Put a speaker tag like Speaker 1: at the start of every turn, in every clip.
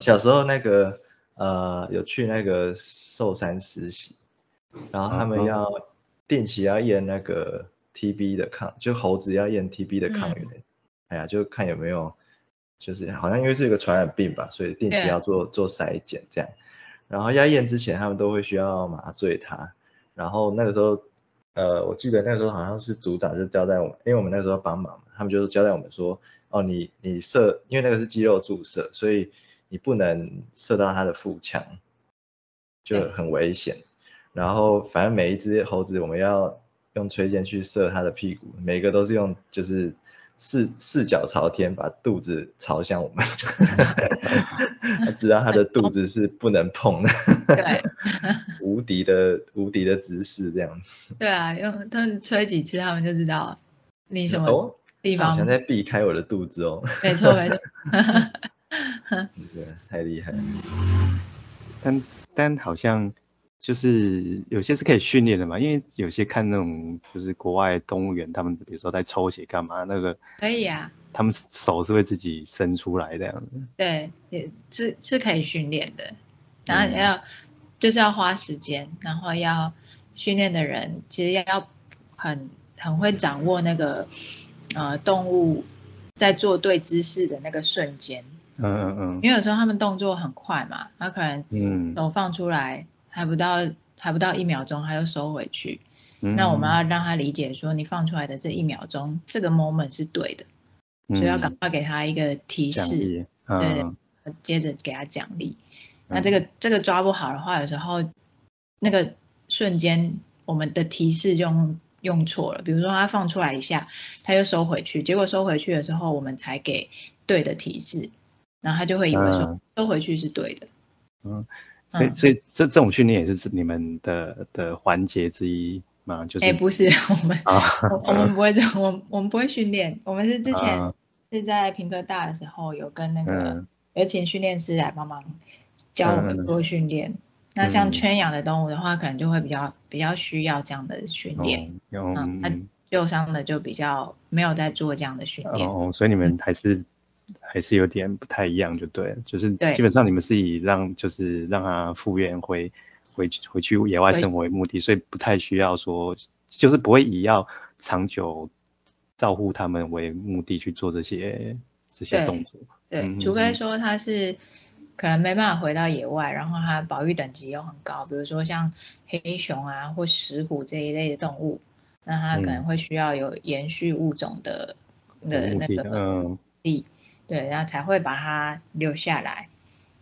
Speaker 1: 小时候那个呃，有去那个寿山实习，然后他们要定期要验那个 TB 的抗，就猴子要验 TB 的抗原，哎呀，就看有没有，就是好像因为是一个传染病吧，所以定期要做做筛检这样。然后要验之前，他们都会需要麻醉他。然后那个时候，呃，我记得那时候好像是组长就交代我们，因为我们那时候帮忙嘛，他们就交代我们说，哦，你你射，因为那个是肌肉注射，所以。你不能射到它的腹腔，就很危险。然后反正每一只猴子，我们要用吹箭去射它的屁股，每个都是用就是四四脚朝天，把肚子朝向我们，知道他的肚子是不能碰的。
Speaker 2: 对，
Speaker 1: 无敌的无敌的姿势这样子。
Speaker 2: 对啊，用他们吹几次，他们就知道你什么地方。
Speaker 1: 好像在避开我的肚子哦。
Speaker 2: 没错，没错。
Speaker 1: 对，太厉害了。
Speaker 3: 但但好像就是有些是可以训练的嘛，因为有些看那种就是国外动物园，他们比如说在抽血干嘛，那个
Speaker 2: 可以啊，
Speaker 3: 他们手是会自己伸出来这样子。
Speaker 2: 对，也是是可以训练的，然后要就是要花时间，然后要训练的人其实要很很会掌握那个呃动物在做对姿势的那个瞬间。
Speaker 3: 嗯嗯嗯，
Speaker 2: 因为有时候他们动作很快嘛，他可能嗯。手放出来还不到还不到一秒钟，他又收回去。那我们要让他理解说，你放出来的这一秒钟，这个 moment 是对的，所以要赶快给他一个提示，对，接着给他奖励。那这个这个抓不好的话，有时候那个瞬间我们的提示就用用错了。比如说他放出来一下，他又收回去，结果收回去的时候，我们才给对的提示。然后他就会以为说收回去是对的，
Speaker 3: 嗯，所以所以这这种训练也是你们的的环节之一吗？就是
Speaker 2: 哎，不是 我们我们不会 我我们不会训练，我们是之前是在平科大的时候有跟那个有请训练师来帮忙教我们做训练。那像圈养的动物的话，可能就会比较比较需要这样的训练，嗯，那受伤的就比较没有在做这样的训练。
Speaker 3: 哦，所以你们还是。还是有点不太一样，就对，就是基本上你们是以让就是让他复原回回回去野外生活为目的，所以不太需要说，就是不会以要长久照顾他们为目的去做这些这些动作。
Speaker 2: 对，除非说他是可能没办法回到野外，然后他保育等级又很高，比如说像黑熊啊或石虎这一类的动物，那他可能会需要有延续物种的的那个力。对，然后才会把它留下来。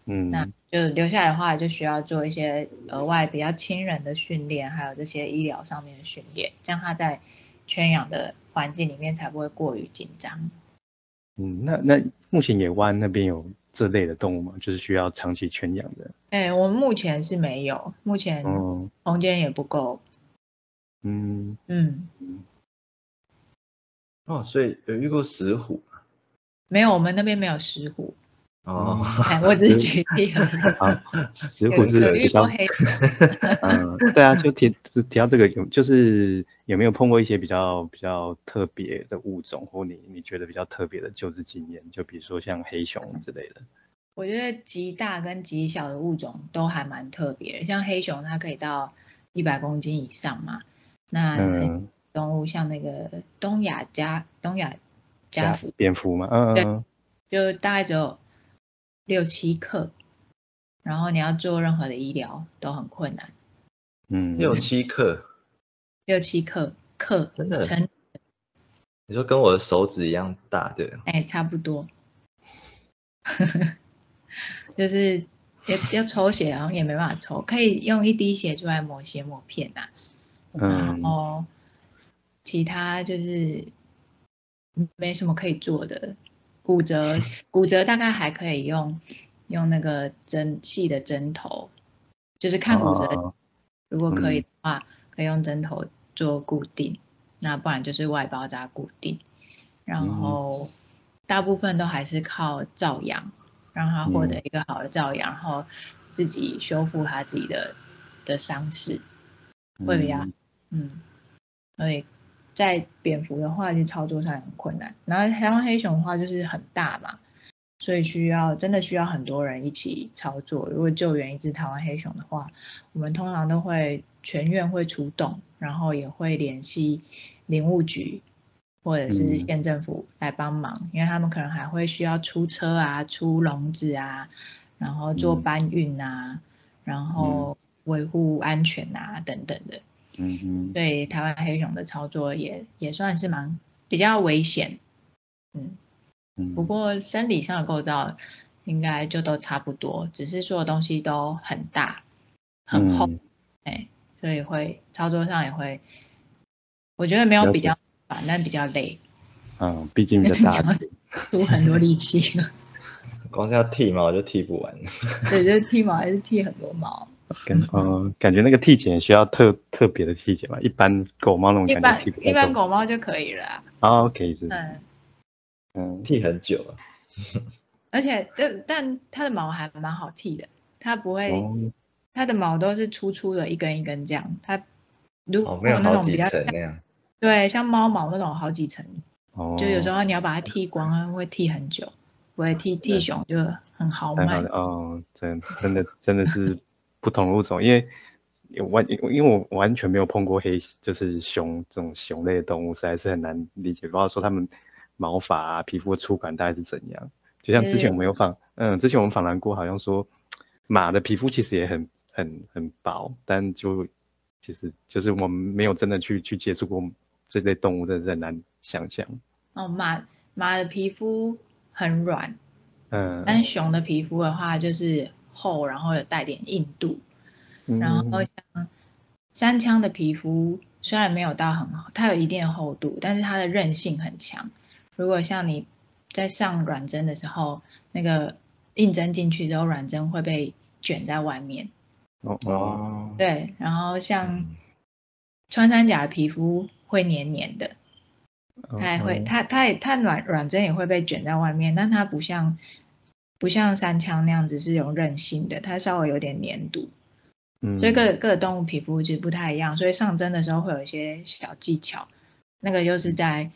Speaker 3: 嗯，
Speaker 2: 那就留下来的话，就需要做一些额外比较亲人的训练，还有这些医疗上面的训练，这样它在圈养的环境里面才不会过于紧张。
Speaker 3: 嗯，那那目前野湾那边有这类的动物吗？就是需要长期圈养的？
Speaker 2: 哎，我们目前是没有，目前空间也不够。
Speaker 3: 嗯
Speaker 2: 嗯。
Speaker 1: 哦，所以有遇过石虎。
Speaker 2: 没有，我们那边没有石虎。
Speaker 1: 哦，
Speaker 2: 我只是举例而
Speaker 3: 已。啊，石虎是比较黑。嗯，对啊，就提提到这个有，就是有没有碰过一些比较比较特别的物种，或你你觉得比较特别的救治经验？就比如说像黑熊之类的。
Speaker 2: 我觉得极大跟极小的物种都还蛮特别，像黑熊它可以到一百公斤以上嘛。那动物像那个东亚加东亚。加
Speaker 3: 蝙蝠嘛？嗯，
Speaker 2: 对，就大概只有六七克，然后你要做任何的医疗都很困难。
Speaker 3: 嗯，
Speaker 1: 六七克，
Speaker 2: 六七克克，
Speaker 1: 真的？你说跟我的手指一样大的？
Speaker 2: 哎，差不多。就是要要抽血，然后也没办法抽，可以用一滴血出来抹血抹片呐。
Speaker 3: 嗯，
Speaker 2: 然后其他就是。没什么可以做的，骨折 骨折大概还可以用用那个针细的针头，就是看骨折，如果可以的话，可以用针头做固定，那不然就是外包扎固定，然后大部分都还是靠照养，让他获得一个好的照养，然后自己修复他自己的的伤势，会比较嗯，所以在蝙蝠的话，其实操作上很困难。然后台湾黑熊的话就是很大嘛，所以需要真的需要很多人一起操作。如果救援一只台湾黑熊的话，我们通常都会全院会出动，然后也会联系林务局。或者是县政府来帮忙，因为他们可能还会需要出车啊、出笼子啊，然后做搬运啊，然后维护安全啊等等的。嗯哼。对台湾黑熊的操作也也算是蛮比较危险。嗯嗯。不过生理上的构造应该就都差不多，只是所有东西都很大很厚，哎，所以会操作上也会，我觉得没有比较。但比较累，
Speaker 3: 嗯，毕竟 比较大，
Speaker 2: 出很多力气，
Speaker 1: 光是要剃毛就剃不完。
Speaker 2: 对，就是剃毛还是剃很多毛。
Speaker 3: 跟嗯，感觉那个剃剪需要特特别的剃剪吧，一般狗猫那种感觉
Speaker 2: 一般狗猫就可以了。
Speaker 3: 啊，可以是。嗯
Speaker 1: 嗯，剃很久了。
Speaker 2: 而且，但但它的毛还蛮好剃的，它不会，它的毛都是粗粗的，一根一根这样。它如果那种比较
Speaker 1: 那样。
Speaker 2: 对，像猫毛那种好几层，哦就有时候你要把它剃光，会剃很久。不会剃剃熊就很豪迈。
Speaker 3: 哦，真真的真的是不同物种，因为完因为我完全没有碰过黑，就是熊这种熊类的动物，实在是很难理解。不知道说它们毛发啊、皮肤的触感大概是怎样。就像之前我们有访，嗯，之前我们访谈过，好像说马的皮肤其实也很很很薄，但就其实就是我们没有真的去去接触过。这类动物真的很难想象
Speaker 2: 哦。马马的皮肤很软，嗯，但熊的皮肤的话就是厚，然后有带点硬度。然后像山枪的皮肤虽然没有到很好，它有一定的厚度，但是它的韧性很强。如果像你在上软针的时候，那个硬针进去之后，软针会被卷在外面。哦哦，对。然后像穿山甲的皮肤。会黏黏的，它也会，它它也它软软针也会被卷在外面，但它不像不像三枪那样子是有韧性的，它稍微有点粘度，嗯，所以各各动物皮肤其实不太一样，所以上针的时候会有一些小技巧，那个就是在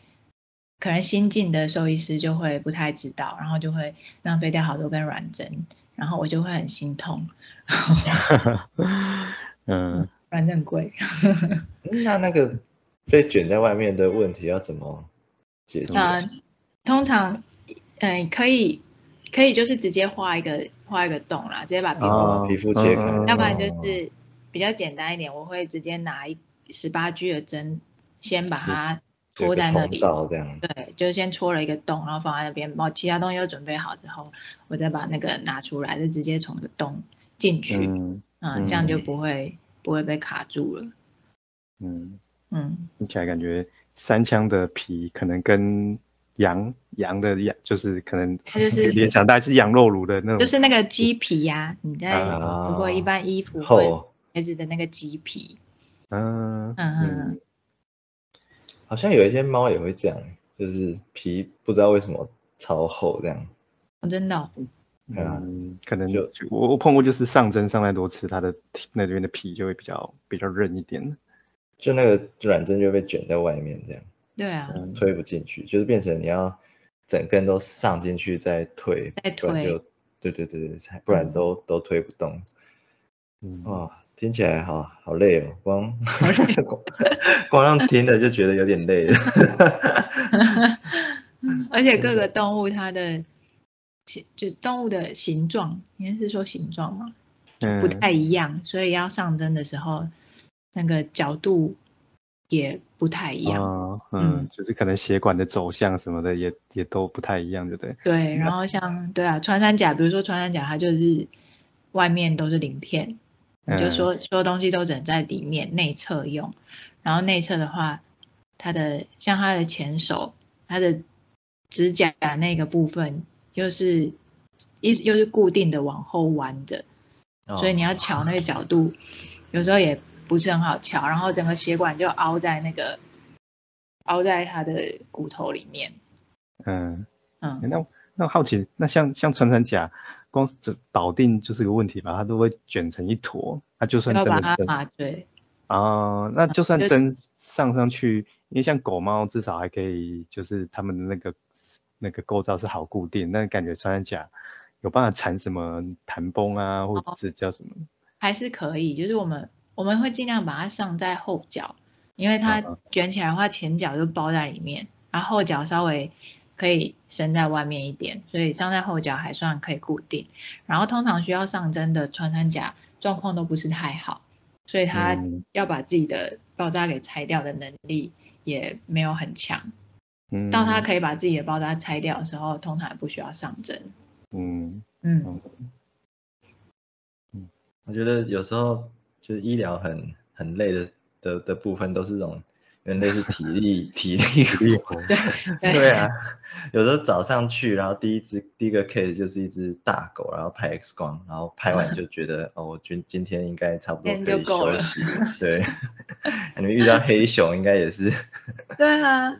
Speaker 2: 可能新进的兽医师就会不太知道，然后就会浪费掉好多根软针，然后我就会很心痛，嗯，软针贵，
Speaker 1: 那那个。被卷在外面的问题要怎么解决？
Speaker 2: 通常，嗯，可以，可以就是直接画一个画一个洞啦，直接把皮肤
Speaker 1: 皮肤切开。
Speaker 2: 要不然就是比较简单一点，我会直接拿一十八 G 的针，先把它戳在那里。
Speaker 1: 这样。
Speaker 2: 对，就是先戳了一个洞，然后放在那边，把其他东西都准备好之后，我再把那个拿出来，就直接从个洞进去。嗯。这样就不会不会被卡住了。嗯。
Speaker 3: 嗯，听起来感觉三枪的皮可能跟羊羊的羊就是可能
Speaker 2: 它就是
Speaker 3: 联想大概是羊肉炉的那种，
Speaker 2: 就是那个鸡皮呀。你在如果一般衣服会孩子的那个鸡皮，嗯嗯嗯，
Speaker 1: 好像有一些猫也会这样，就是皮不知道为什么超厚这样。
Speaker 2: 哦，真的？
Speaker 3: 嗯，可能就我我碰过，就是上针上太多次，它的那边的皮就会比较比较韧一点。
Speaker 1: 就那个软针就被卷在外面，这样。
Speaker 2: 对啊。
Speaker 1: 推不进去，就是变成你要整根都上进去再推，
Speaker 2: 再推就，
Speaker 1: 对对对对，不然都都推不动。哦，听起来好好累哦，光 光让听的就觉得有点累了。
Speaker 2: 而且各个动物它的形，就动物的形状，应该是说形状嘛，不太一样，所以要上针的时候。那个角度也不太一样，
Speaker 3: 嗯，就是可能血管的走向什么的也也都不太一样，对不对？
Speaker 2: 对，然后像对啊，穿山甲，比如说穿山甲，它就是外面都是鳞片，你就说所有东西都整在里面内侧用，然后内侧的话，它的像它的前手，它的指甲那个部分又是一又是固定的往后弯的，所以你要瞧那个角度，有时候也。不是很好瞧，然后整个血管就凹在那个凹在他的骨头里面。
Speaker 3: 嗯。嗯，那那好奇，那像像穿山甲，光这保定就是个问题吧，它都会卷成一坨，它就算真的
Speaker 2: 针，对
Speaker 3: 啊，那就算针上上去，因为像狗猫至少还可以，就是它们的那个那个构造是好固定，但感觉穿山甲有办法缠什么弹绷啊，或者叫什么？
Speaker 2: 还是可以，就是我们我们会尽量把它上在后脚，因为它卷起来的话，前脚就包在里面，然后后脚稍微。可以伸在外面一点，所以上在后脚还算可以固定。然后通常需要上针的穿山甲状况都不是太好，所以他要把自己的包扎给拆掉的能力也没有很强。嗯，到他可以把自己的包扎拆掉的时候，通常不需要上针。嗯嗯
Speaker 1: 嗯，我觉得有时候就是医疗很很累的的的部分都是这种。人类是体力 体力活，
Speaker 2: 对
Speaker 1: 对啊，有时候早上去，然后第一只第一个 case 就是一只大狗，然后拍 X 光，然后拍完就觉得哦，我今今天应该差不多可以休息。对，你们遇到黑熊应该也是。
Speaker 2: 对啊，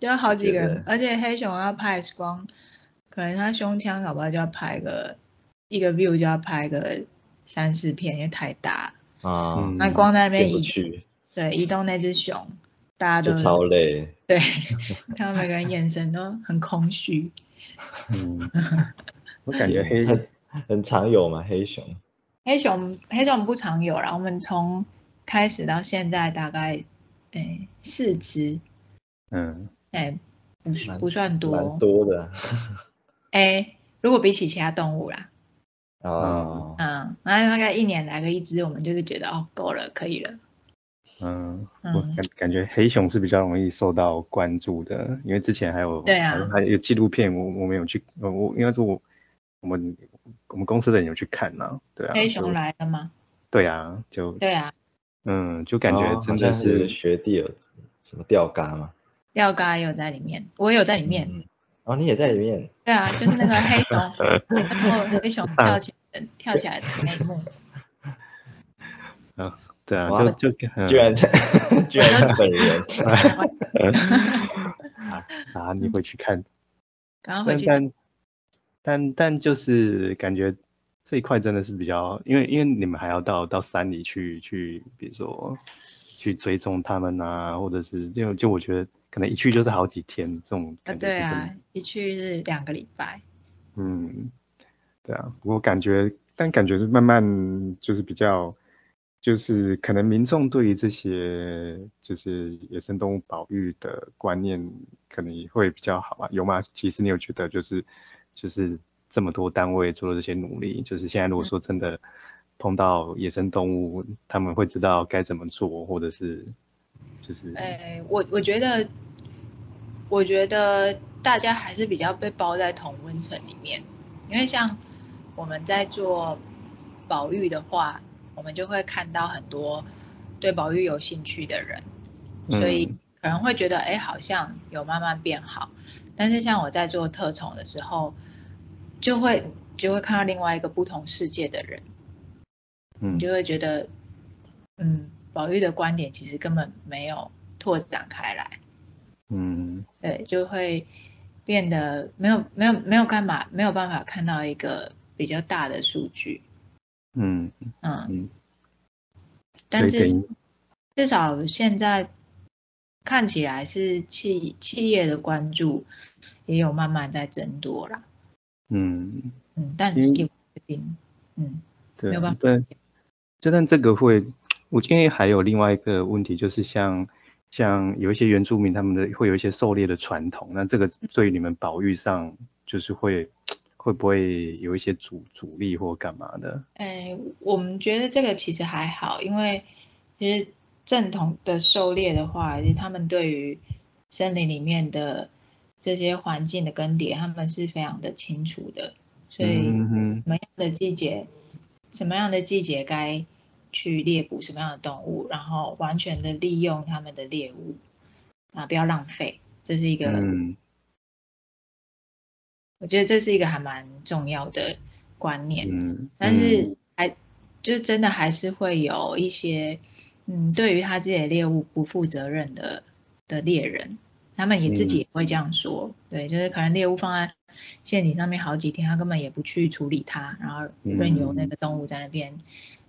Speaker 2: 就好几个人，而且黑熊要拍 X 光，可能它胸腔搞不好就要拍个一个 view 就要拍个三四片，因为太大啊。那光在那边移
Speaker 1: 去，
Speaker 2: 对，移动那只熊。大家都
Speaker 1: 超累，
Speaker 2: 对，看到每个人眼神都很空虚。
Speaker 3: 嗯，我感觉黑
Speaker 1: 很常有嘛，黑熊。
Speaker 2: 黑熊黑熊不常有啦，我们从开始到现在大概诶四只。嗯，哎，不不算多，
Speaker 1: 蛮多的。
Speaker 2: 哎，如果比起其他动物啦。哦。嗯，然后大概一年来个一只，我们就是觉得哦够了，可以了。
Speaker 3: 嗯，我感感觉黑熊是比较容易受到关注的，因为之前还有
Speaker 2: 对啊，
Speaker 3: 还有纪录片，我我没有去，我我应该说我我们我们公司的人有去看呢，对啊。
Speaker 2: 黑熊来了吗？
Speaker 3: 对啊，就
Speaker 2: 对啊，
Speaker 3: 嗯，就感觉真的
Speaker 1: 是学弟有什么钓竿吗？
Speaker 2: 钓竿有在里面，我有在里面。
Speaker 1: 哦，你也在里面？
Speaker 2: 对啊，就是那个黑熊，然后黑熊跳起跳起来的那一幕。
Speaker 3: 啊。对啊，就就
Speaker 1: 居然居然是本人
Speaker 3: 啊啊！你回去看，
Speaker 2: 赶快回去，
Speaker 3: 但但但就是感觉这一块真的是比较，因为因为你们还要到到山里去去，比如说去追踪他们啊，或者是就就我觉得可能一去就是好几天这种
Speaker 2: 啊，对啊，一去是两个礼拜。
Speaker 3: 嗯，对啊，我感觉但感觉是慢慢就是比较。就是可能民众对于这些就是野生动物保育的观念可能也会比较好啊，有吗？其实你有觉得就是就是这么多单位做了这些努力，就是现在如果说真的碰到野生动物，他们会知道该怎么做，或者是就是……
Speaker 2: 哎，我我觉得我觉得大家还是比较被包在同温层里面，因为像我们在做保育的话。我们就会看到很多对保育有兴趣的人，所以可能会觉得，哎，好像有慢慢变好。但是像我在做特宠的时候，就会就会看到另外一个不同世界的人，嗯，就会觉得，嗯，宝玉的观点其实根本没有拓展开来，嗯，对，就会变得没有没有没有干嘛没有办法看到一个比较大的数据。嗯嗯，但是至少现在看起来是企企业的关注也有慢慢在增多了。嗯嗯，但是也不一定。嗯，没有办法。对，
Speaker 3: 就但这个会，我因为还有另外一个问题，就是像像有一些原住民他们的会有一些狩猎的传统，那这个对你们保育上就是会。会不会有一些阻阻力或干嘛的？
Speaker 2: 哎，我们觉得这个其实还好，因为其实正统的狩猎的话，其实他们对于森林里面的这些环境的更迭，他们是非常的清楚的。所以什么样的季节，什么样的季节该去猎捕什么样的动物，然后完全的利用他们的猎物啊，不要浪费，这是一个。我觉得这是一个还蛮重要的观念，嗯，但是还就真的还是会有一些，嗯，对于他自己的猎物不负责任的的猎人，他们也自己也会这样说，对，就是可能猎物放在陷阱上面好几天，他根本也不去处理它，然后任由那个动物在那边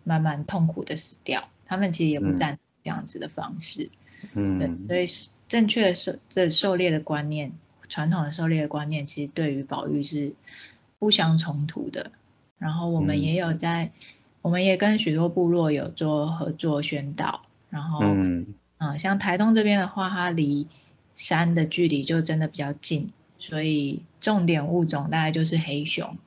Speaker 2: 慢慢痛苦的死掉。他们其实也不赞成这样子的方式。嗯，对所以正确的狩这狩猎的观念，传统的狩猎的观念，其实对于保育是不相冲突的。然后我们也有在，我们也跟许多部落有做合作宣导。然后，嗯，像台东这边的话，它离山的距离就真的比较近，所以重点物种大概就是黑熊，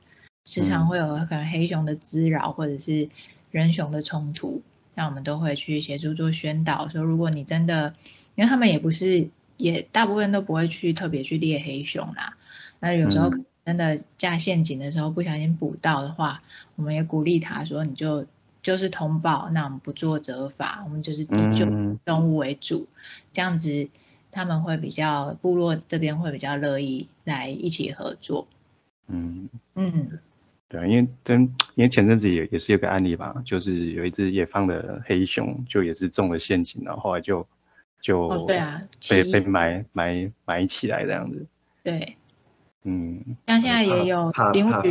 Speaker 2: 时常会有可能黑熊的滋扰或者是人熊的冲突，那我们都会去协助做宣导，说如果你真的，因为他们也不是，也大部分都不会去特别去猎黑熊啦，那有时候。真的架陷阱的时候不小心捕到的话，我们也鼓励他说：“你就就是通报，那我们不做责罚，我们就是以救动物为主，这样子他们会比较部落这边会比较乐意来一起合作。”嗯
Speaker 3: 嗯，对啊，因为跟因为前阵子也也是有个案例吧，就是有一只野放的黑熊，就也是中了陷阱，然后后来就就哦
Speaker 2: 对啊，
Speaker 3: 被被埋埋埋起来这样子。
Speaker 2: 对。嗯，像现在也有林务局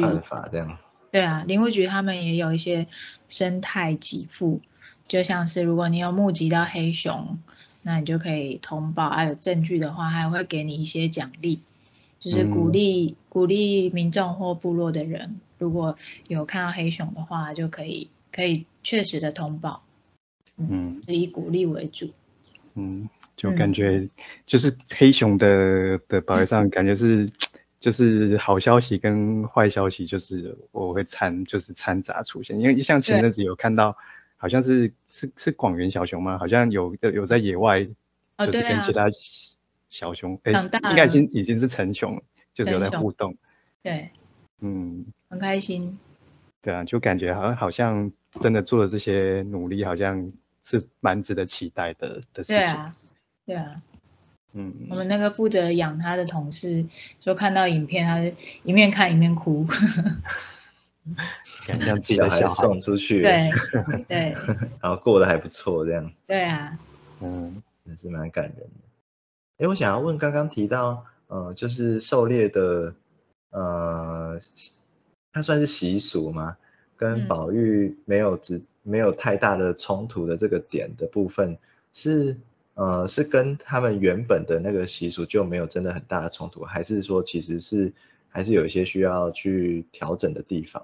Speaker 1: 这样，
Speaker 2: 对啊，林务局他们也有一些生态给付，就像是如果你有募集到黑熊，那你就可以通报，还有证据的话，还会给你一些奖励，就是鼓励鼓励民众或部落的人，如果有看到黑熊的话，就可以可以确实的通报，嗯，以鼓励为主，
Speaker 3: 嗯，就感觉就是黑熊的的保育上感觉是。就是好消息跟坏消息，就是我会掺，就是掺杂出现。因为像前阵子有看到，好像是是是广元小熊吗？好像有有在野外，就是跟其他小熊，哎，应该已经已经是成熊，就是有在互动。
Speaker 2: 对，嗯，很开心。
Speaker 3: 对啊，就感觉好像好像真的做了这些努力，好像是蛮值得期待的的事情。对
Speaker 2: 啊，对啊。嗯，我们那个负责养他的同事说，看到影片，他一面看一面哭，
Speaker 3: 感觉自己的
Speaker 1: 小孩送出去，
Speaker 2: 对对，
Speaker 1: 然后过得还不错，这样，
Speaker 2: 对啊，
Speaker 1: 嗯，也是蛮感人的。哎，我想要问，刚刚提到，呃，就是狩猎的，呃，它算是习俗吗？跟宝玉没有只没有太大的冲突的这个点的部分是。呃，是跟他们原本的那个习俗就没有真的很大的冲突，还是说其实是还是有一些需要去调整的地方？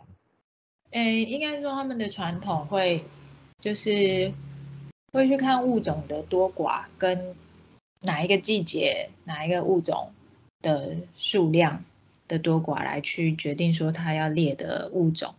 Speaker 2: 诶，应该说他们的传统会就是会去看物种的多寡跟哪一个季节哪一个物种的数量的多寡来去决定说他要猎的物种，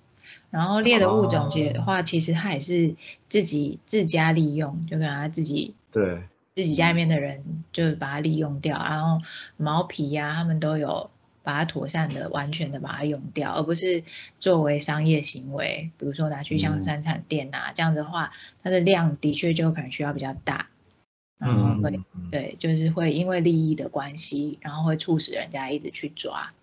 Speaker 2: 然后猎的物种的话，其实他也是自己自家利用，就可能他自己
Speaker 1: 对。
Speaker 2: 自己家里面的人就把它利用掉，然后毛皮呀，他们都有把它妥善的、完全的把它用掉，而不是作为商业行为，比如说拿去像三产店啊这样的话，它的量的确就可能需要比较大，然后会对，就是会因为利益的关系，然后会促使人家一直去抓，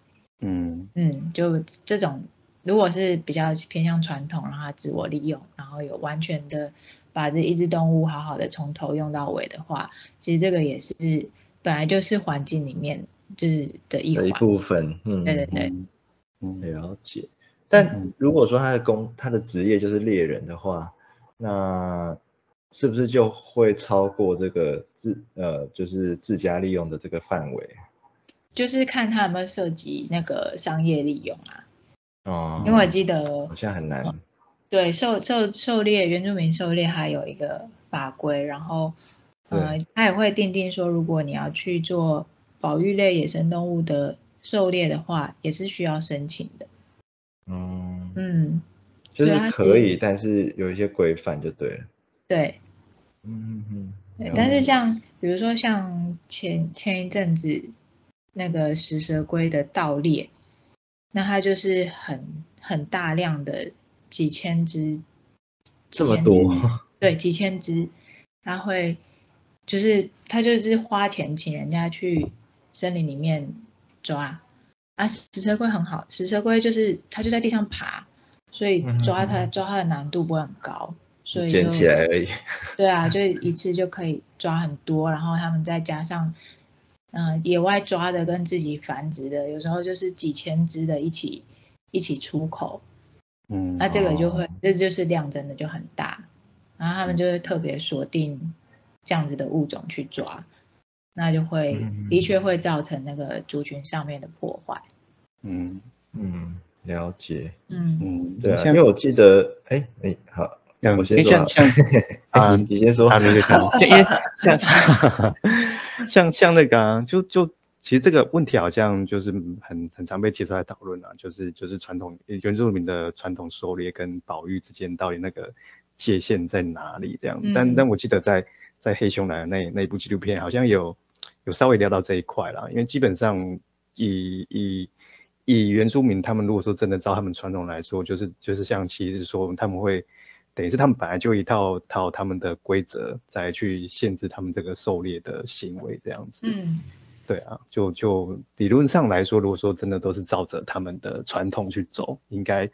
Speaker 2: 嗯嗯，就这种如果是比较偏向传统，让它自我利用，然后有完全的。把这一只动物好好的从头用到尾的话，其实这个也是本来就是环境里面就是的一
Speaker 1: 一部分。
Speaker 2: 嗯，对对对，
Speaker 1: 嗯，了解。但如果说他的工他的职业就是猎人的话，那是不是就会超过这个自呃就是自家利用的这个范围？
Speaker 2: 就是看他有没有涉及那个商业利用啊。哦，因为我记得
Speaker 1: 好像很难。
Speaker 2: 对，狩狩狩猎原住民狩猎还有一个法规，然后，呃，他也会定定说，如果你要去做保育类野生动物的狩猎的话，也是需要申请的。
Speaker 1: 嗯嗯，就是可以，但是有一些规范就对了。
Speaker 2: 对，嗯嗯对，但是像比如说像前前一阵子那个食蛇龟的盗猎，那它就是很很大量的。几千只，
Speaker 1: 这么多？
Speaker 2: 对，几千只，它会，就是它就是花钱请人家去森林里面抓啊。食蛇龟很好，食蛇龟就是它就在地上爬，所以抓它抓它的难度不会很高，所以
Speaker 1: 捡起来而已。
Speaker 2: 对啊，就一次就可以抓很多，然后他们再加上嗯，野外抓的跟自己繁殖的，有时候就是几千只的一起一起出口，
Speaker 3: 嗯，
Speaker 2: 那这个就会这就是量真的就很大，然后他们就会特别锁定这样子的物种去抓，那就会的确会造成那个族群上面的破坏。
Speaker 3: 嗯
Speaker 1: 嗯，了解。
Speaker 2: 嗯
Speaker 3: 嗯，
Speaker 1: 对啊，因为我记得，哎哎，好。我先
Speaker 3: 像像
Speaker 1: 啊，你先说。
Speaker 3: 他那个像，因为像 像像那个，啊就就其实这个问题好像就是很很常被提出来讨论啊，就是就是传统原住民的传统狩猎跟保育之间到底那个界限在哪里这样。但但我记得在在黑熊来那那部纪录片好像有有稍微聊到这一块啦，因为基本上以以以原住民他们如果说真的照他们传统来说，就是就是像其实说他们会。等于是他们本来就一套套他们的规则，再去限制他们这个狩猎的行为，这样子。
Speaker 2: 嗯，
Speaker 3: 对啊，就就理论上来说，如果说真的都是照着他们的传统去走，应该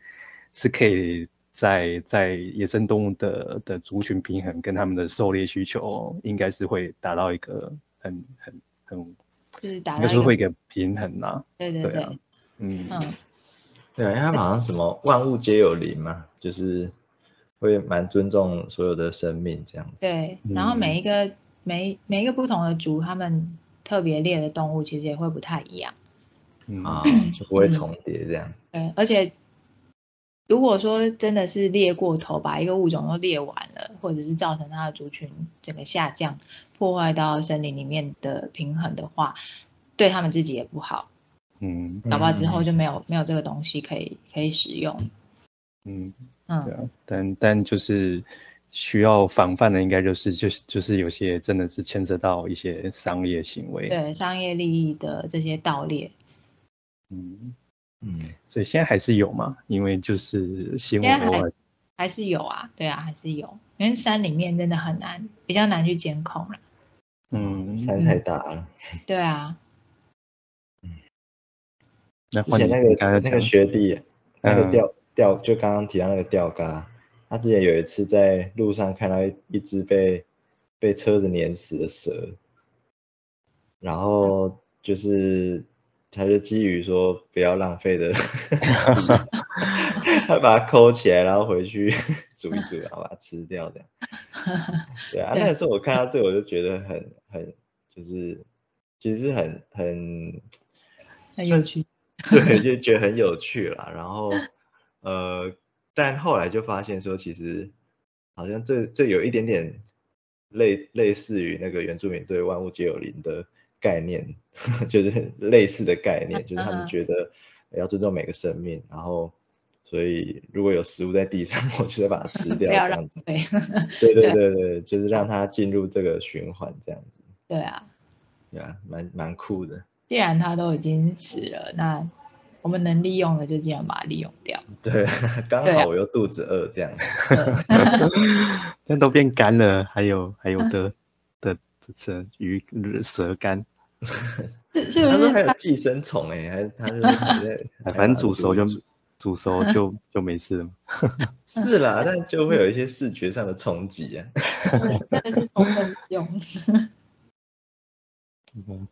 Speaker 3: 是可以在在野生动物的的族群平衡跟他们的狩猎需求，应该是会达到一个很很很，
Speaker 2: 就是达
Speaker 3: 到应该是会一个平衡呐。
Speaker 2: 对对对，
Speaker 3: 嗯
Speaker 2: 嗯，
Speaker 1: 对啊，因为他们好像什么万物皆有灵嘛，就是。会蛮尊重所有的生命这样子。
Speaker 2: 对，然后每一个每每一个不同的族，他们特别猎的动物其实也会不太一样。
Speaker 1: 啊，就不会重叠这样。
Speaker 2: 对，而且如果说真的是猎过头，把一个物种都猎完了，或者是造成它的族群整个下降，破坏到森林里面的平衡的话，对他们自己也不好。
Speaker 3: 嗯，
Speaker 2: 搞不好之后就没有没有这个东西可以可以使用。
Speaker 3: 嗯。对啊，但但就是需要防范的，应该就是就是就是有些真的是牵涉到一些商业行为，
Speaker 2: 对商业利益的这些盗猎，
Speaker 3: 嗯
Speaker 1: 嗯，
Speaker 3: 所以现在还是有嘛，因为就是新闻
Speaker 2: 还还是有啊，对啊，还是有，因为山里面真的很难，比较难去监控了，
Speaker 3: 嗯，
Speaker 1: 山太大了，
Speaker 2: 对啊，
Speaker 1: 嗯，
Speaker 3: 那
Speaker 1: 之前那个那个学弟那个钓。钓就刚刚提到那个钓竿，他之前有一次在路上看到一只被被车子碾死的蛇，然后就是他就基于说不要浪费的，他把它抠起来，然后回去 煮一煮，然后把它吃掉的。对啊，那个时候我看到这个，我就觉得很很就是其实很
Speaker 2: 很很有趣，
Speaker 1: 对，就觉得很有趣啦，然后。呃，但后来就发现说，其实好像这这有一点点类类似于那个原住民对万物皆有灵的概念，就是类似的概念，就是他们觉得要尊重每个生命，然后所以如果有食物在地上，我就得把它吃 掉，这样子。对对对对，就是让它进入这个循环，这样子。
Speaker 2: 对啊，
Speaker 1: 对啊，蛮蛮酷的。
Speaker 2: 既然它都已经死了，那。我们能利用的就尽量把它利用掉。
Speaker 1: 对，刚好我又肚子饿这样。
Speaker 3: 那都变干了，还有还有的的这鱼蛇干。
Speaker 2: 是是不是
Speaker 1: 还有寄生虫哎？还是它是？
Speaker 3: 反正煮熟就煮熟就 就没事了。
Speaker 1: 是啦，但就会有一些视觉上的冲击啊。
Speaker 2: 真的是充分用。
Speaker 3: 嗯，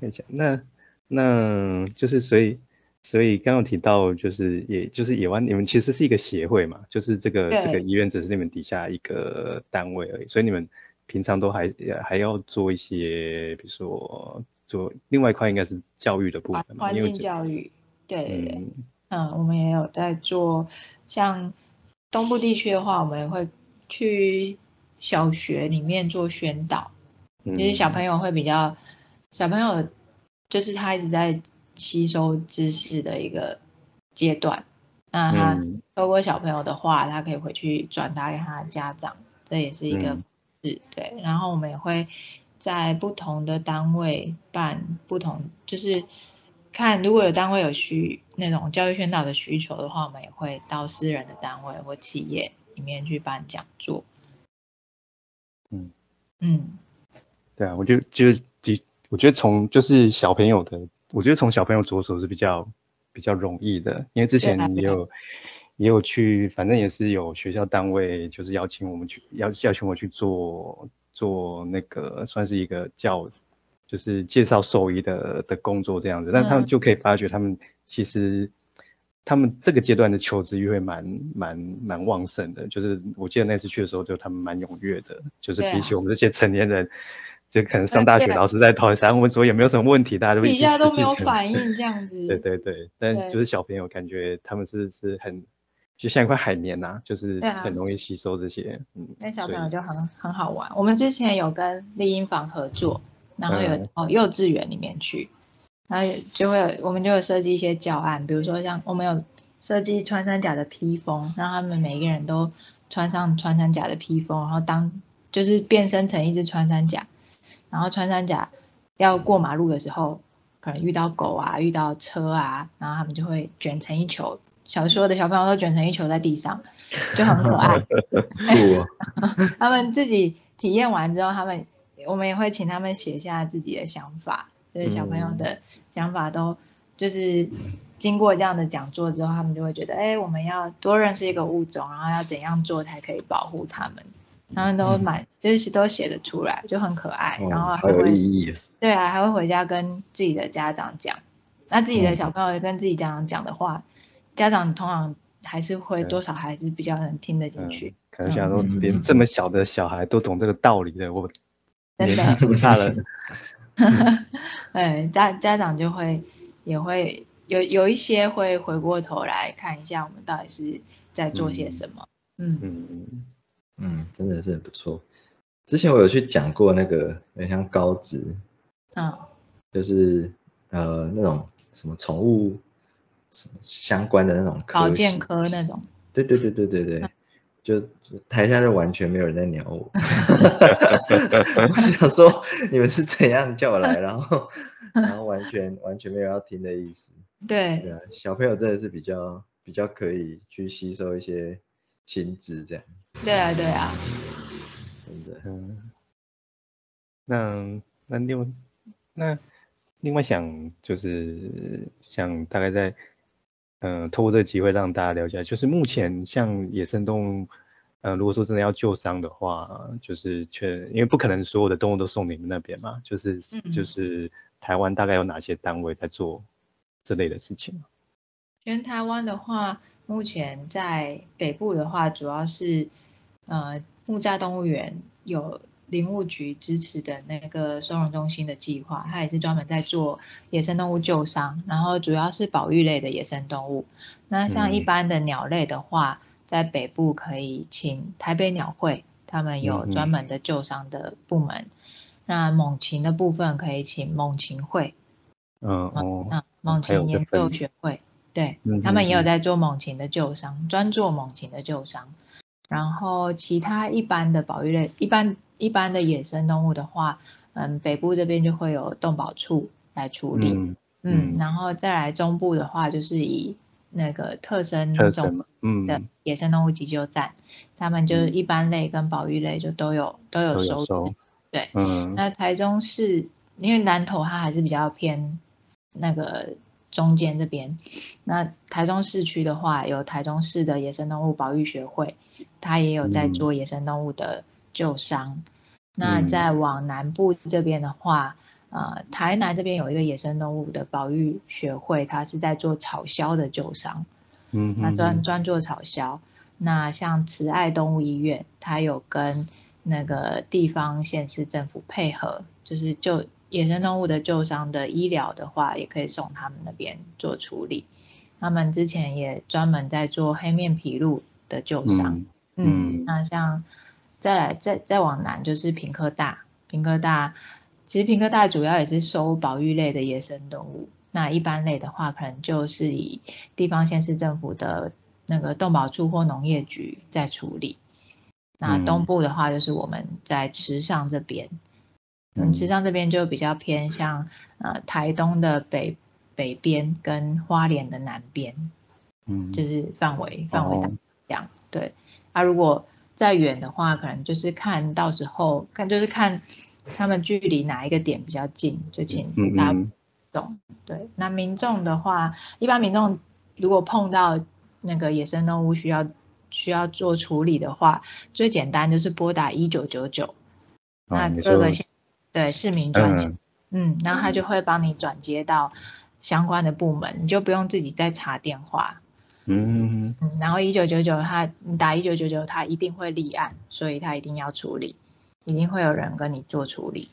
Speaker 3: 看一下那。那就是，所以，所以刚刚提到，就是也就是野湾，你们其实是一个协会嘛，就是这个这个医院只是你们底下一个单位而已，所以你们平常都还还要做一些，比如说做另外一块应该是教育的部分
Speaker 2: 嘛，环境教育，对对对，嗯，我们也有在做，像东部地区的话，我们会去小学里面做宣导，其实小朋友会比较小朋友。就是他一直在吸收知识的一个阶段，那他透过小朋友的话，他可以回去转达给他的家长，这也是一个是对。然后我们也会在不同的单位办不同，就是看如果有单位有需那种教育宣导的需求的话，我们也会到私人的单位或企业里面去办讲座。
Speaker 3: 嗯
Speaker 2: 嗯，
Speaker 3: 对啊，我就就。我觉得从就是小朋友的，我觉得从小朋友着手是比较比较容易的，因为之前也有也有去，反正也是有学校单位就是邀请我们去邀邀请我去做做那个算是一个教就是介绍兽医的的工作这样子，但他们就可以发觉他们其实他们这个阶段的求知欲会蛮蛮蛮旺盛的，就是我记得那次去的时候，就他们蛮踊跃的，就是比起我们这些成年人。就可能上大学，老师在讨论，我们说有没有什么问题，大家都
Speaker 2: 底下都没有反应这样子。
Speaker 3: 对对对，但就是小朋友感觉他们是是很，就像一块海绵呐，就是很容易吸收这些。
Speaker 2: 嗯，那小朋友就很很好玩。我们之前有跟丽婴房合作，然后有哦幼稚园里面去，然后就会有我们就有设计一些教案，比如说像我们有设计穿山甲的披风，让他们每一个人都穿上穿山甲的披风，然后当就是变身成一只穿山甲。然后穿山甲要过马路的时候，可能遇到狗啊，遇到车啊，然后他们就会卷成一球。小时候的小朋友都卷成一球在地上，就很可爱。他们自己体验完之后，他们我们也会请他们写下自己的想法，就是小朋友的想法都就是经过这样的讲座之后，他们就会觉得，哎，我们要多认识一个物种，然后要怎样做才可以保护他们。他们都蛮就是都写得出来，就很可爱，然后
Speaker 1: 还有意义。
Speaker 2: 对啊，还会回家跟自己的家长讲。那自己的小朋友跟自己家长讲的话，家长通常还是会多少还是比较能听得进去。
Speaker 3: 可能想说，连这么小的小孩都懂这个道理的，我
Speaker 2: 年纪
Speaker 3: 这么大了。
Speaker 2: 对，家家长就会也会有有一些会回过头来看一下，我们到底是在做些什么。嗯嗯
Speaker 1: 嗯。嗯，真的是很不错。之前我有去讲过那个，很像高职，嗯，就是呃那种什么宠物什么相关的那种
Speaker 2: 保健科那种。
Speaker 1: 对对对对对对，就台下就完全没有人在鸟我。我想说你们是怎样叫我来，然后 然后完全完全没有要听的意思。
Speaker 2: 对，
Speaker 1: 对啊，小朋友真的是比较比较可以去吸收一些新知这样。
Speaker 2: 对啊，对啊，
Speaker 1: 真的。嗯，
Speaker 3: 那那另外那另外想就是想大概在嗯，透过这个机会让大家了解，就是目前像野生动物，嗯，如果说真的要救伤的话，就是却因为不可能所有的动物都送你们那边嘛，就是就是台湾大概有哪些单位在做这类的事情？
Speaker 2: 全台湾的话，目前在北部的话，主要是。呃，木栅动物园有林务局支持的那个收容中心的计划，它也是专门在做野生动物救伤，然后主要是保育类的野生动物。那像一般的鸟类的话，在北部可以请台北鸟会，他们有专门的救伤的部门。那猛禽的部分可以请猛禽会，
Speaker 3: 嗯哦，那
Speaker 2: 猛禽研究学会，对他们也有在做猛禽的救伤，专做猛禽的救伤。然后其他一般的保育类，一般一般的野生动物的话，嗯，北部这边就会有动保处来处理，嗯，然后再来中部的话，就是以那个特生种的。野生动物急救站，他们就是一般类跟保育类就都有都有收，对，嗯，那台中市因为南投它还是比较偏那个中间这边，那台中市区的话，有台中市的野生动物保育学会。他也有在做野生动物的救伤。那再往南部这边的话，呃，台南这边有一个野生动物的保育学会，它是在做草鸮的救伤。嗯，那专专做草鸮。那像慈爱动物医院，它有跟那个地方县市政府配合，就是救野生动物的旧伤的医疗的话，也可以送他们那边做处理。他们之前也专门在做黑面琵鹭的旧伤。嗯，那像再来再再往南就是平科大，平科大其实平科大主要也是收保育类的野生动物，那一般类的话可能就是以地方县市政府的那个动保处或农业局在处理。那东部的话就是我们在池上这边，嗯，池上这边就比较偏向呃台东的北北边跟花莲的南边，嗯，就是范围范围大这样，对。啊如果再远的话，可能就是看到时候看，就是看他们距离哪一个点比较近，就请大家懂。对，那民众的话，一般民众如果碰到那个野生动物需要需要做处理的话，最简单就是拨打一九九九。那各个县对市民专线，嗯，然后他就会帮你转接到相关的部门，你就不用自己再查电话。嗯嗯，然后一九九九他你打一九九九，他一定会立案，所以他一定要处理，一定会有人跟你做处理。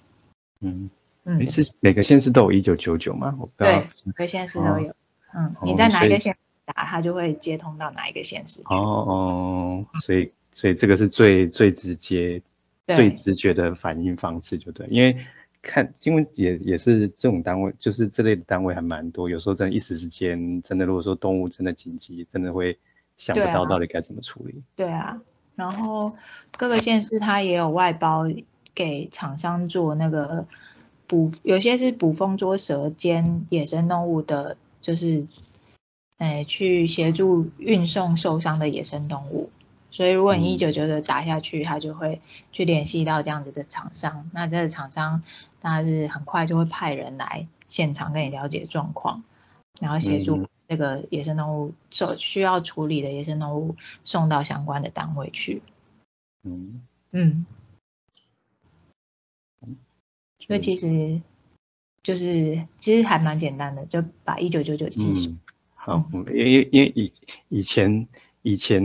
Speaker 3: 嗯嗯，是每个县市都有一九九九吗？
Speaker 2: 对，每个县市都有。嗯，你在哪一个县打，他就会接通到哪一个县市。
Speaker 3: 哦哦，所以所以这个是最最直接、最直觉的反应方式，就对，因为。看，因为也也是这种单位，就是这类的单位还蛮多。有时候真的，一时之间，真的如果说动物真的紧急，真的会想不到到底该怎么处理。
Speaker 2: 对啊，然后各个县市它也有外包给厂商做那个捕，有些是捕风捉蛇兼野生动物的，就是哎去协助运送受伤的野生动物。所以如果你一九九九打下去，他就会去联系到这样子的厂商。那这个厂商。他是很快就会派人来现场跟你了解状况，然后协助这个野生动物所需要处理的野生动物送到相关的单位去。嗯嗯，所以其实就是其实还蛮简单的，就把一九九九记住。
Speaker 3: 好，因为因为以以前。以前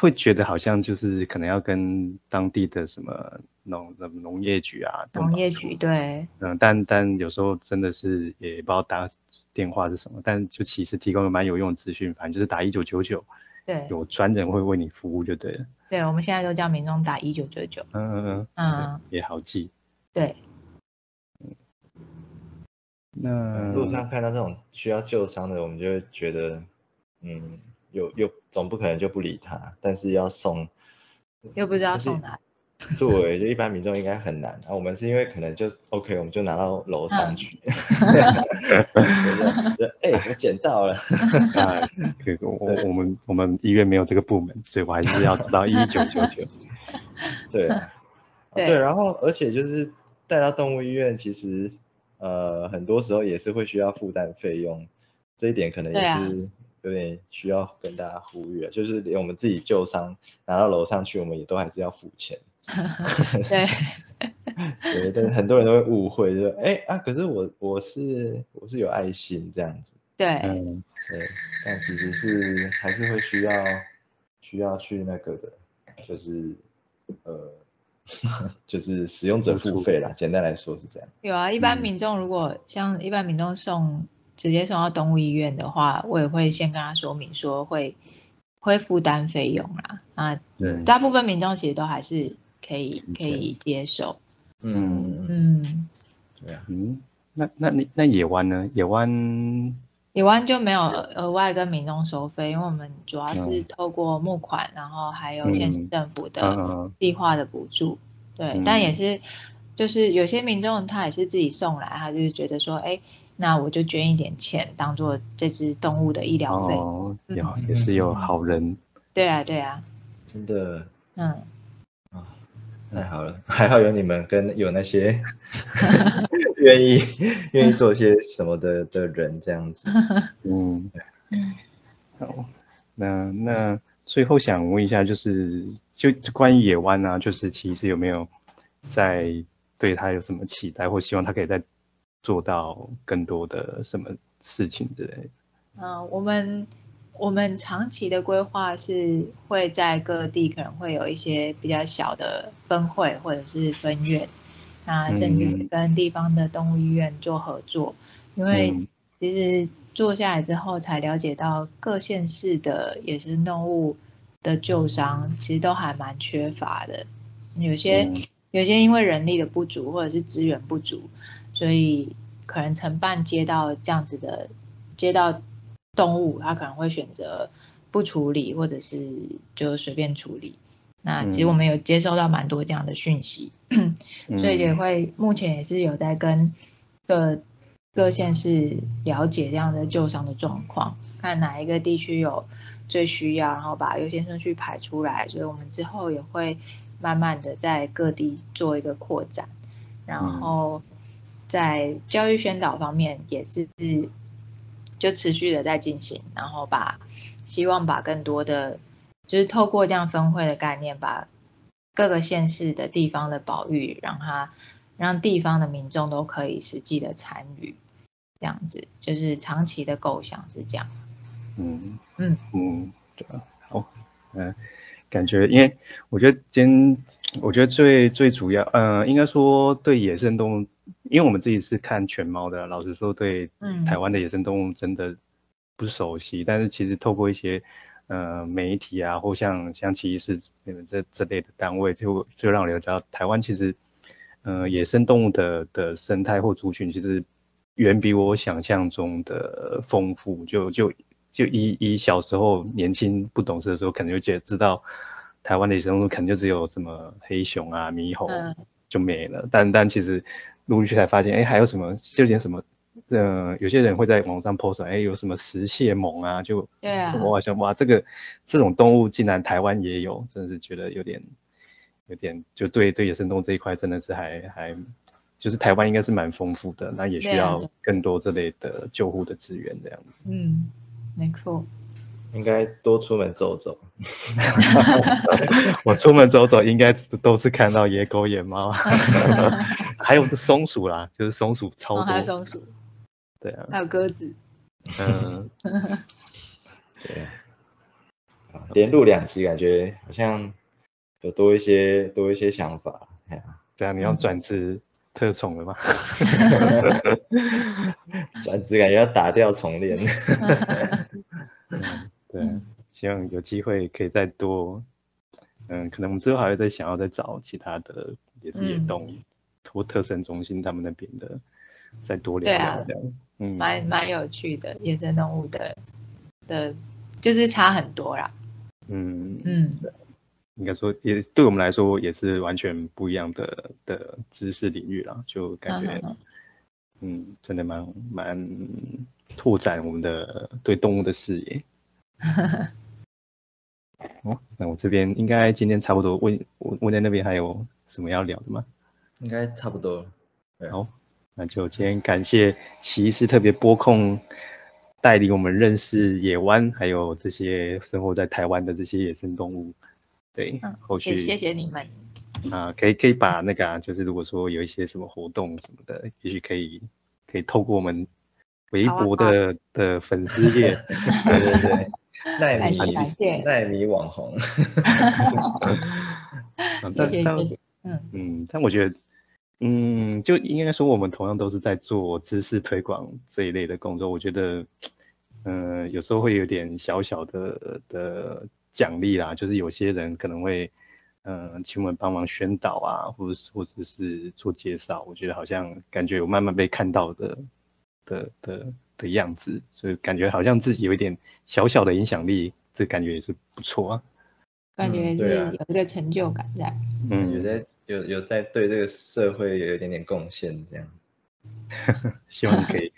Speaker 3: 会觉得好像就是可能要跟当地的什么农农业局啊，
Speaker 2: 农业局对，
Speaker 3: 嗯，但但有时候真的是也不知道打电话是什么，但就其实提供了蛮有用的资讯，反正就是打一九九九，
Speaker 2: 对，
Speaker 3: 有专人会为你服务就对了。
Speaker 2: 对，我们现在都叫民众打一九九九，
Speaker 3: 嗯嗯嗯，嗯，也好记。
Speaker 2: 对，
Speaker 3: 那
Speaker 1: 路上看到这种需要救伤的，我们就会觉得，嗯。又又总不可能就不理他，但是要送，
Speaker 2: 又不知道送哪。
Speaker 1: 对，就一般民众应该很难。啊，我们是因为可能就 OK，我们就拿到楼上去。哎，我捡到了。
Speaker 3: 啊，我我们我们医院没有这个部门，所以我还是要知道 一九九九。
Speaker 1: 对，对，然后而且就是带到动物医院，其实呃很多时候也是会需要负担费用，这一点可能也是。有点需要跟大家呼吁啊，就是连我们自己旧伤拿到楼上去，我们也都还是要付钱。
Speaker 2: 对，
Speaker 1: 对，但是很多人都会误会，就哎啊，可是我我是我是有爱心这样子。
Speaker 2: 对，
Speaker 1: 嗯，对，但其实是还是会需要需要去那个的，就是呃，就是使用者付费啦。简单来说是这样。
Speaker 2: 有啊，一般民众如果像一般民众送。直接送到动物医院的话，我也会先跟他说明说会会负担费用啦。啊，对，大部分民众其实都还是可以可以接受。
Speaker 1: 嗯
Speaker 2: 嗯，
Speaker 1: 对啊，
Speaker 3: 嗯，那那那那野湾呢？野湾
Speaker 2: 野湾就没有额外跟民众收费，因为我们主要是透过募款，然后还有县市政府的计划的补助。对，但也是就是有些民众他也是自己送来，他就是觉得说，哎。那我就捐一点钱，当做这只动物的医疗费。
Speaker 3: 哦，有也是有好人。
Speaker 2: 对啊，对啊。
Speaker 1: 真的。
Speaker 2: 嗯。
Speaker 1: 啊，太好了，还好有你们跟有那些 愿意愿意做些什么的的人这样子。
Speaker 3: 嗯。好，那那最后想问一下，就是就关于野湾啊，就是其实有没有在对他有什么期待，或希望他可以在。做到更多的什么事情之类的？
Speaker 2: 嗯，我们我们长期的规划是会在各地可能会有一些比较小的分会或者是分院，那甚至是跟地方的动物医院做合作，因为其实做下来之后才了解到各县市的野生动物的救伤其实都还蛮缺乏的，有些有些因为人力的不足或者是资源不足。所以可能承办接到这样子的接到动物，他可能会选择不处理，或者是就随便处理。那其实我们有接收到蛮多这样的讯息，所以也会目前也是有在跟各各县市了解这样的救伤的状况，看哪一个地区有最需要，然后把优先顺序排出来。所以我们之后也会慢慢的在各地做一个扩展，然后。在教育宣导方面也是就持续的在进行，然后把希望把更多的就是透过这样分会的概念，把各个县市的地方的保育，让它让地方的民众都可以实际的参与，这样子就是长期的构想是这样。
Speaker 3: 嗯嗯嗯，对啊，好，嗯，感觉因为我觉得今我觉得最最主要，嗯，应该说对野生动物，因为我们自己是看犬猫的，老实说对台湾的野生动物真的不熟悉，但是其实透过一些。呃，媒体啊，或像像奇异士你们这这类的单位，就就让我了解到，台湾其实，呃，野生动物的的生态或族群，其实远比我想象中的丰富。就就就以以小时候年轻不懂事的时候，可能就觉得知道台湾的野生动物，可能就只有什么黑熊啊、猕猴就没了。但但其实陆续才发现，哎，还有什么，就点什么。呃，有些人会在网上 post，哎，有什么石蟹獴啊？就
Speaker 2: 对啊，
Speaker 3: 我好像哇，这个这种动物竟然台湾也有，真的是觉得有点有点，就对对野生动物这一块真的是还还，就是台湾应该是蛮丰富的，那也需要更多这类的救护的资源这样子。
Speaker 2: 嗯，没错，
Speaker 1: 应该多出门走走。
Speaker 3: 我出门走走，应该都是看到野狗野猫，还有松鼠啦，就是松鼠超多，
Speaker 2: 还有松鼠。
Speaker 3: 对啊，
Speaker 2: 还有鸽子。
Speaker 1: 嗯，对。连录两集，感觉好像有多一些多一些想法。
Speaker 3: 这样你要转职特宠了吗？
Speaker 1: 转职感觉要打掉重练。
Speaker 3: 对，希望有机会可以再多。嗯，可能我们之后还会再想要再找其他的，也是野动或特生中心他们那边的，再多聊聊这样。
Speaker 2: 嗯，蛮蛮有趣的，野生动物的的，就是差很多啦。
Speaker 3: 嗯嗯，应该说也对我们来说也是完全不一样的的知识领域啦，就感觉，嗯，真的蛮蛮拓展我们的对动物的视野。哦，那我这边应该今天差不多。问问在那边还有什么要聊的吗？
Speaker 1: 应该差不多了。
Speaker 3: 好。那就今天感谢骑士特别播控带领我们认识野湾，还有这些生活在台湾的这些野生动物。对，后续
Speaker 2: 谢谢你们。
Speaker 3: 啊，可以可以把那个，就是如果说有一些什么活动什么的，也许可以可以透过我们微博的的粉丝页，
Speaker 1: 对 对对，奈米奈米网红。
Speaker 2: 谢 谢谢谢。
Speaker 3: 嗯嗯，但我觉得。嗯，就应该说我们同样都是在做知识推广这一类的工作。我觉得，嗯，有时候会有点小小的的奖励啦，就是有些人可能会，嗯，请我们帮忙宣导啊，或者是或者是做介绍。我觉得好像感觉有慢慢被看到的的的的样子，所以感觉好像自己有一点小小的影响力，这感觉也是不错啊。
Speaker 2: 感觉是有一个成就感在。
Speaker 1: 嗯，有在。有有在对这个社会有一点点贡献，这样
Speaker 3: 希望可以，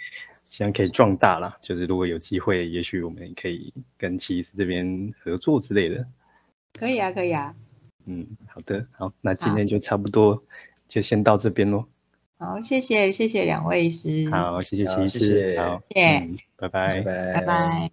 Speaker 3: 希望可以壮大啦。就是如果有机会，也许我们可以跟奇斯这边合作之类的。
Speaker 2: 可以啊，可以啊。
Speaker 3: 嗯，好的，好，那今天就差不多，就先到这边喽。
Speaker 2: 好，谢谢，谢谢两位师。
Speaker 3: 好，谢谢谢谢，好，
Speaker 2: 谢谢，
Speaker 3: 拜拜，
Speaker 1: 拜
Speaker 2: 拜。